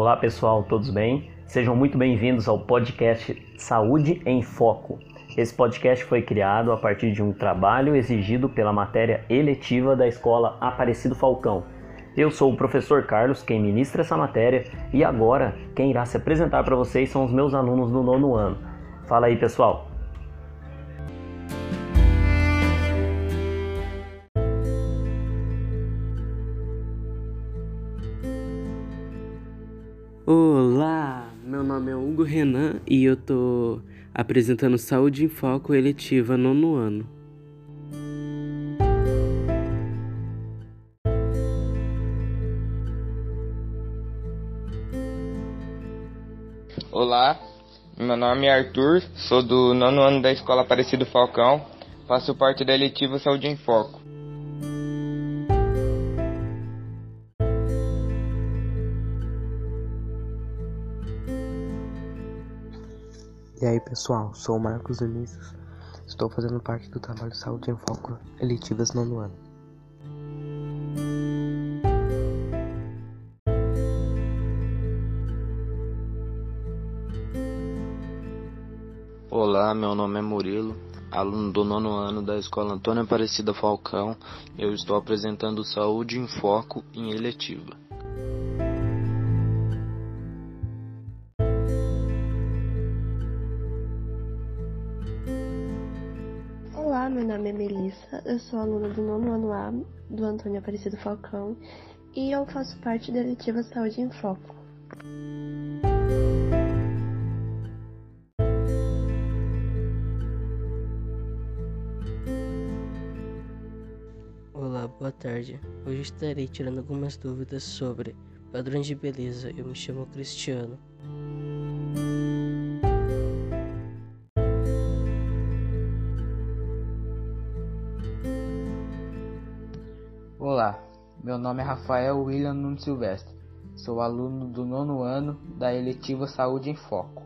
Olá pessoal, todos bem? Sejam muito bem-vindos ao podcast Saúde em Foco. Esse podcast foi criado a partir de um trabalho exigido pela matéria eletiva da Escola Aparecido Falcão. Eu sou o professor Carlos, quem ministra essa matéria, e agora quem irá se apresentar para vocês são os meus alunos do nono ano. Fala aí, pessoal! Nome é Hugo Renan e eu tô apresentando Saúde em Foco eletiva nono ano. Olá, meu nome é Arthur, sou do nono ano da Escola Aparecido Falcão, faço parte da eletiva Saúde em Foco. E aí pessoal, sou o Marcos Vinícius, estou fazendo parte do trabalho Saúde em Foco Eletivas nono ano. Olá, meu nome é Murilo, aluno do nono ano da Escola Antônia Aparecida Falcão. Eu estou apresentando Saúde em Foco em Eletiva. Eu sou aluna do nono ano A do Antônio Aparecido Falcão e eu faço parte da eletiva Saúde em Foco. Olá, boa tarde. Hoje estarei tirando algumas dúvidas sobre padrões de beleza. Eu me chamo Cristiano. Meu nome é Rafael William Nunes Silvestre. Sou aluno do nono ano da eletiva Saúde em Foco.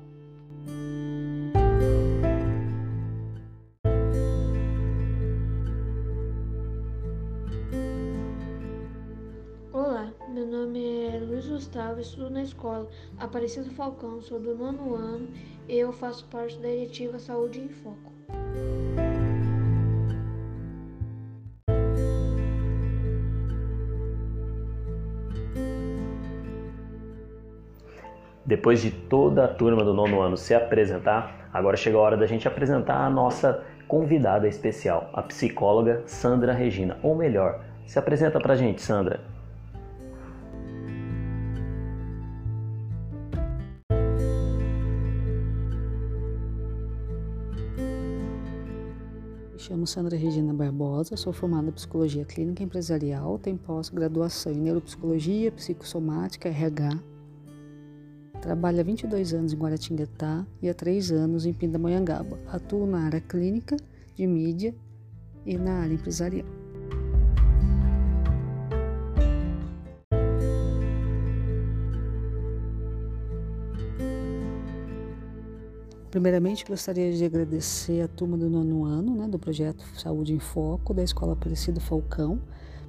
Olá, meu nome é Luiz Gustavo, estudo na escola Aparecido Falcão, sou do nono ano e eu faço parte da eletiva Saúde em Foco. Depois de toda a turma do nono ano se apresentar, agora chegou a hora da gente apresentar a nossa convidada especial, a psicóloga Sandra Regina. Ou melhor, se apresenta pra gente, Sandra. Me chamo Sandra Regina Barbosa, sou formada em Psicologia Clínica Empresarial, tenho pós-graduação em Neuropsicologia, Psicossomática, RH. Trabalho há 22 anos em Guaratinguetá e há 3 anos em Pindamonhangaba. Atuo na área clínica, de mídia e na área empresarial. Primeiramente, gostaria de agradecer a turma do nono ano, né, do projeto Saúde em Foco, da Escola Aparecido Falcão,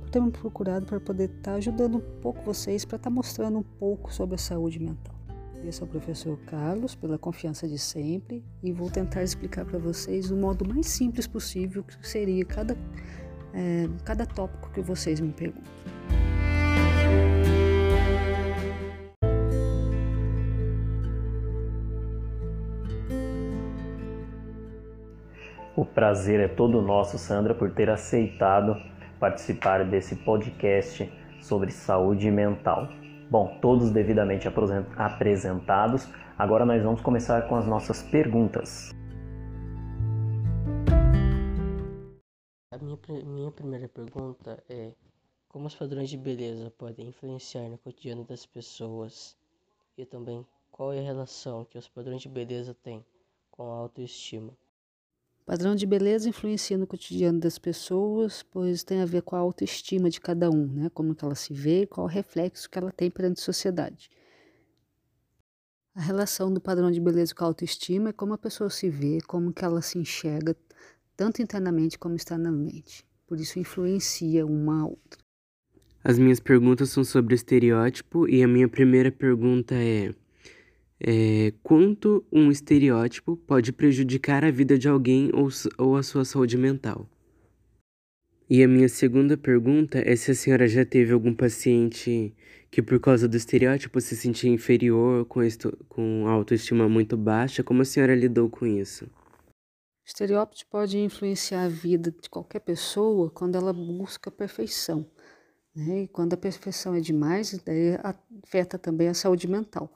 por ter me procurado para poder estar ajudando um pouco vocês, para estar mostrando um pouco sobre a saúde mental. Agradeço ao professor Carlos pela confiança de sempre e vou tentar explicar para vocês do modo mais simples possível que seria cada, é, cada tópico que vocês me perguntam. O prazer é todo nosso, Sandra, por ter aceitado participar desse podcast sobre saúde mental. Bom, todos devidamente apresentados, agora nós vamos começar com as nossas perguntas. A minha, minha primeira pergunta é: como os padrões de beleza podem influenciar no cotidiano das pessoas? E também, qual é a relação que os padrões de beleza têm com a autoestima? Padrão de beleza influencia no cotidiano das pessoas, pois tem a ver com a autoestima de cada um, né? Como que ela se vê, qual o reflexo que ela tem perante a sociedade. A relação do padrão de beleza com a autoestima é como a pessoa se vê, como que ela se enxerga, tanto internamente como externamente. Por isso influencia uma a outra. As minhas perguntas são sobre estereótipo e a minha primeira pergunta é, é quanto um estereótipo pode prejudicar a vida de alguém ou, ou a sua saúde mental? E a minha segunda pergunta é se a senhora já teve algum paciente que por causa do estereótipo se sentia inferior, com, com autoestima muito baixa, como a senhora lidou com isso? O estereótipo pode influenciar a vida de qualquer pessoa quando ela busca perfeição. Né? E quando a perfeição é demais, afeta também a saúde mental.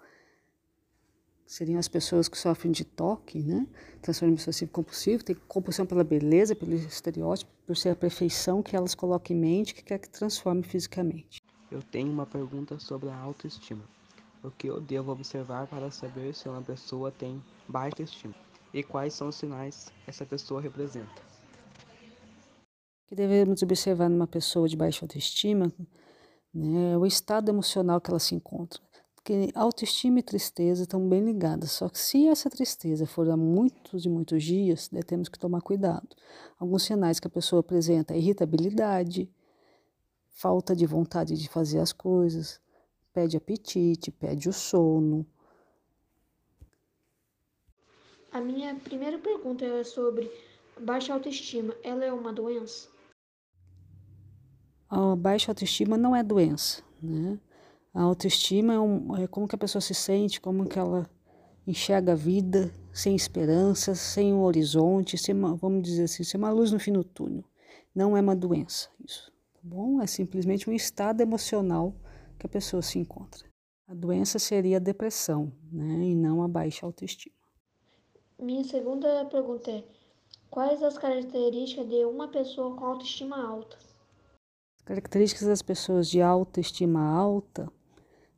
Seriam as pessoas que sofrem de toque, né? transtorno obsessivo compulsivo, tem compulsão pela beleza, pelo estereótipo, por ser a perfeição que elas colocam em mente, que quer que transforme fisicamente. Eu tenho uma pergunta sobre a autoestima. O que eu devo observar para saber se uma pessoa tem baixa estima? e quais são os sinais que essa pessoa representa. O que devemos observar numa pessoa de baixa autoestima né, é o estado emocional que ela se encontra. Porque autoestima e tristeza estão bem ligadas, só que se essa tristeza for há muitos e muitos dias, né, temos que tomar cuidado. Alguns sinais que a pessoa apresenta é irritabilidade, falta de vontade de fazer as coisas, pede apetite, pede o sono, a minha primeira pergunta é sobre baixa autoestima. Ela é uma doença? A baixa autoestima não é doença, né? A autoestima é, um, é como que a pessoa se sente, como que ela enxerga a vida sem esperança, sem um horizonte, sem uma, vamos dizer assim, sem uma luz no fim do túnel. Não é uma doença isso, tá bom? É simplesmente um estado emocional que a pessoa se encontra. A doença seria a depressão, né? E não a baixa autoestima. Minha segunda pergunta é: quais as características de uma pessoa com autoestima alta? Características das pessoas de autoestima alta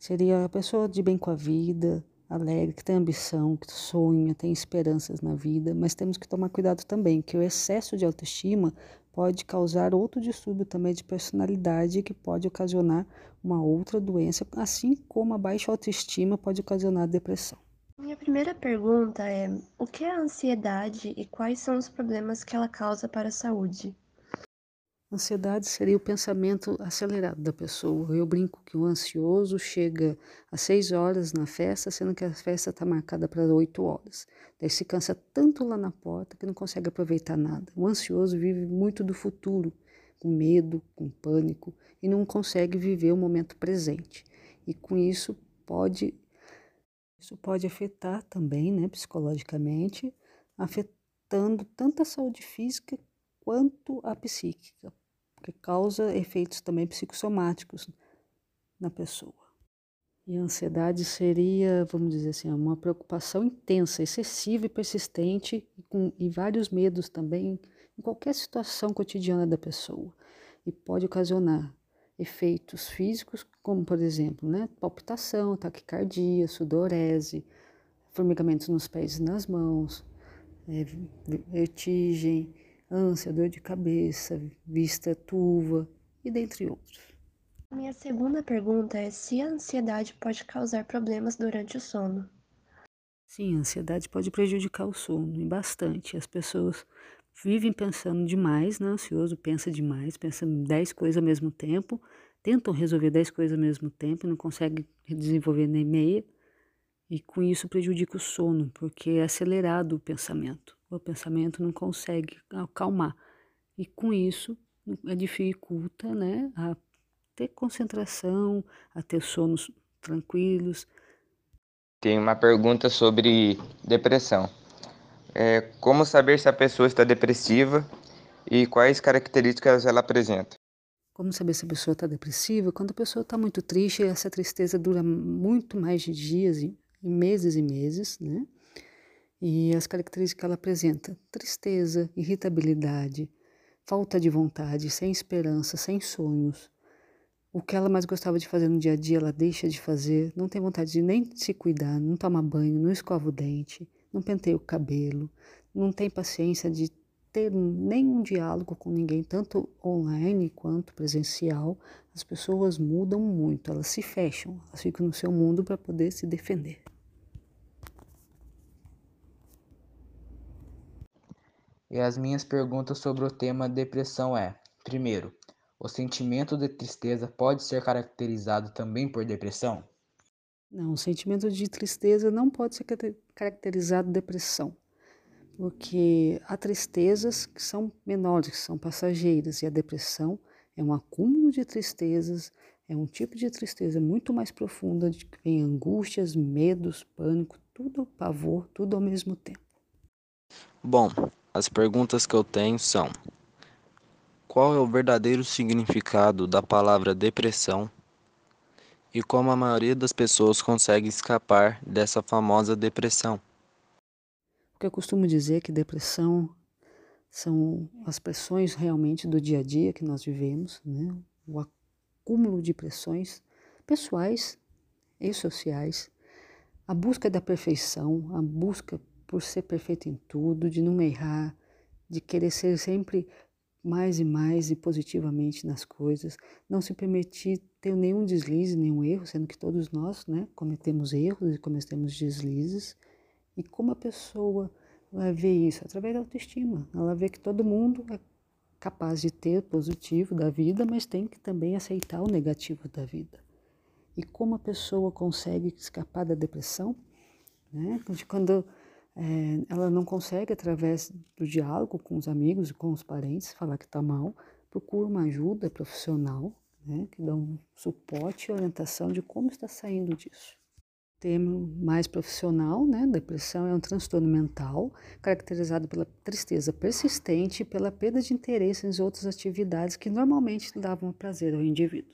seria a pessoa de bem com a vida, alegre, que tem ambição, que sonha, tem esperanças na vida, mas temos que tomar cuidado também, que o excesso de autoestima pode causar outro distúrbio também de personalidade que pode ocasionar uma outra doença, assim como a baixa autoestima pode ocasionar depressão. Minha primeira pergunta é: o que é a ansiedade e quais são os problemas que ela causa para a saúde? Ansiedade seria o pensamento acelerado da pessoa. Eu brinco que o ansioso chega às seis horas na festa, sendo que a festa está marcada para oito horas. Daí se cansa tanto lá na porta que não consegue aproveitar nada. O ansioso vive muito do futuro, com medo, com pânico, e não consegue viver o momento presente. E com isso pode isso pode afetar também, né, psicologicamente, afetando tanto a saúde física quanto a psíquica, porque causa efeitos também psicossomáticos na pessoa. E a ansiedade seria, vamos dizer assim, uma preocupação intensa, excessiva e persistente, e, com, e vários medos também em qualquer situação cotidiana da pessoa. E pode ocasionar efeitos físicos, como por exemplo, né, palpitação, taquicardia, sudorese, formigamentos nos pés e nas mãos, é, vertigem, ânsia, dor de cabeça, vista turva e dentre outros. Minha segunda pergunta é se a ansiedade pode causar problemas durante o sono. Sim, a ansiedade pode prejudicar o sono e bastante. As pessoas vivem pensando demais, né? Ansioso pensa demais, pensa em 10 coisas ao mesmo tempo, tentam resolver 10 coisas ao mesmo tempo, não conseguem desenvolver nem meia, e com isso prejudica o sono, porque é acelerado o pensamento. O pensamento não consegue acalmar. E com isso dificulta né, a ter concentração, a ter sonos tranquilos. Tem uma pergunta sobre depressão. É, como saber se a pessoa está depressiva e quais características ela apresenta? Como saber se a pessoa está depressiva? Quando a pessoa está muito triste, essa tristeza dura muito mais de dias e meses e meses, né? E as características que ela apresenta: tristeza, irritabilidade, falta de vontade, sem esperança, sem sonhos. O que ela mais gostava de fazer no dia a dia, ela deixa de fazer, não tem vontade de nem se cuidar, não toma banho, não escova o dente não penteia o cabelo, não tem paciência de ter nenhum diálogo com ninguém, tanto online quanto presencial. As pessoas mudam muito, elas se fecham, elas ficam no seu mundo para poder se defender. E as minhas perguntas sobre o tema depressão é: primeiro, o sentimento de tristeza pode ser caracterizado também por depressão? Não, o sentimento de tristeza não pode ser caracterizado depressão, porque há tristezas que são menores, que são passageiras, e a depressão é um acúmulo de tristezas, é um tipo de tristeza muito mais profunda, de que vem angústias, medos, pânico, tudo pavor, tudo ao mesmo tempo. Bom, as perguntas que eu tenho são: qual é o verdadeiro significado da palavra depressão? E como a maioria das pessoas consegue escapar dessa famosa depressão? Porque eu costumo dizer que depressão são as pressões realmente do dia a dia que nós vivemos, né? o acúmulo de pressões pessoais e sociais, a busca da perfeição, a busca por ser perfeito em tudo, de não errar, de querer ser sempre mais e mais e positivamente nas coisas, não se permitir ter nenhum deslize, nenhum erro, sendo que todos nós né, cometemos erros e cometemos deslizes. E como a pessoa vai ver isso? Através da autoestima. Ela vê que todo mundo é capaz de ter o positivo da vida, mas tem que também aceitar o negativo da vida. E como a pessoa consegue escapar da depressão? Né? Quando é, ela não consegue, através do diálogo com os amigos e com os parentes, falar que está mal, procura uma ajuda profissional, né, que dá um suporte e orientação de como está saindo disso. Termo mais profissional, né, depressão é um transtorno mental caracterizado pela tristeza persistente e pela perda de interesse em outras atividades que normalmente davam prazer ao indivíduo.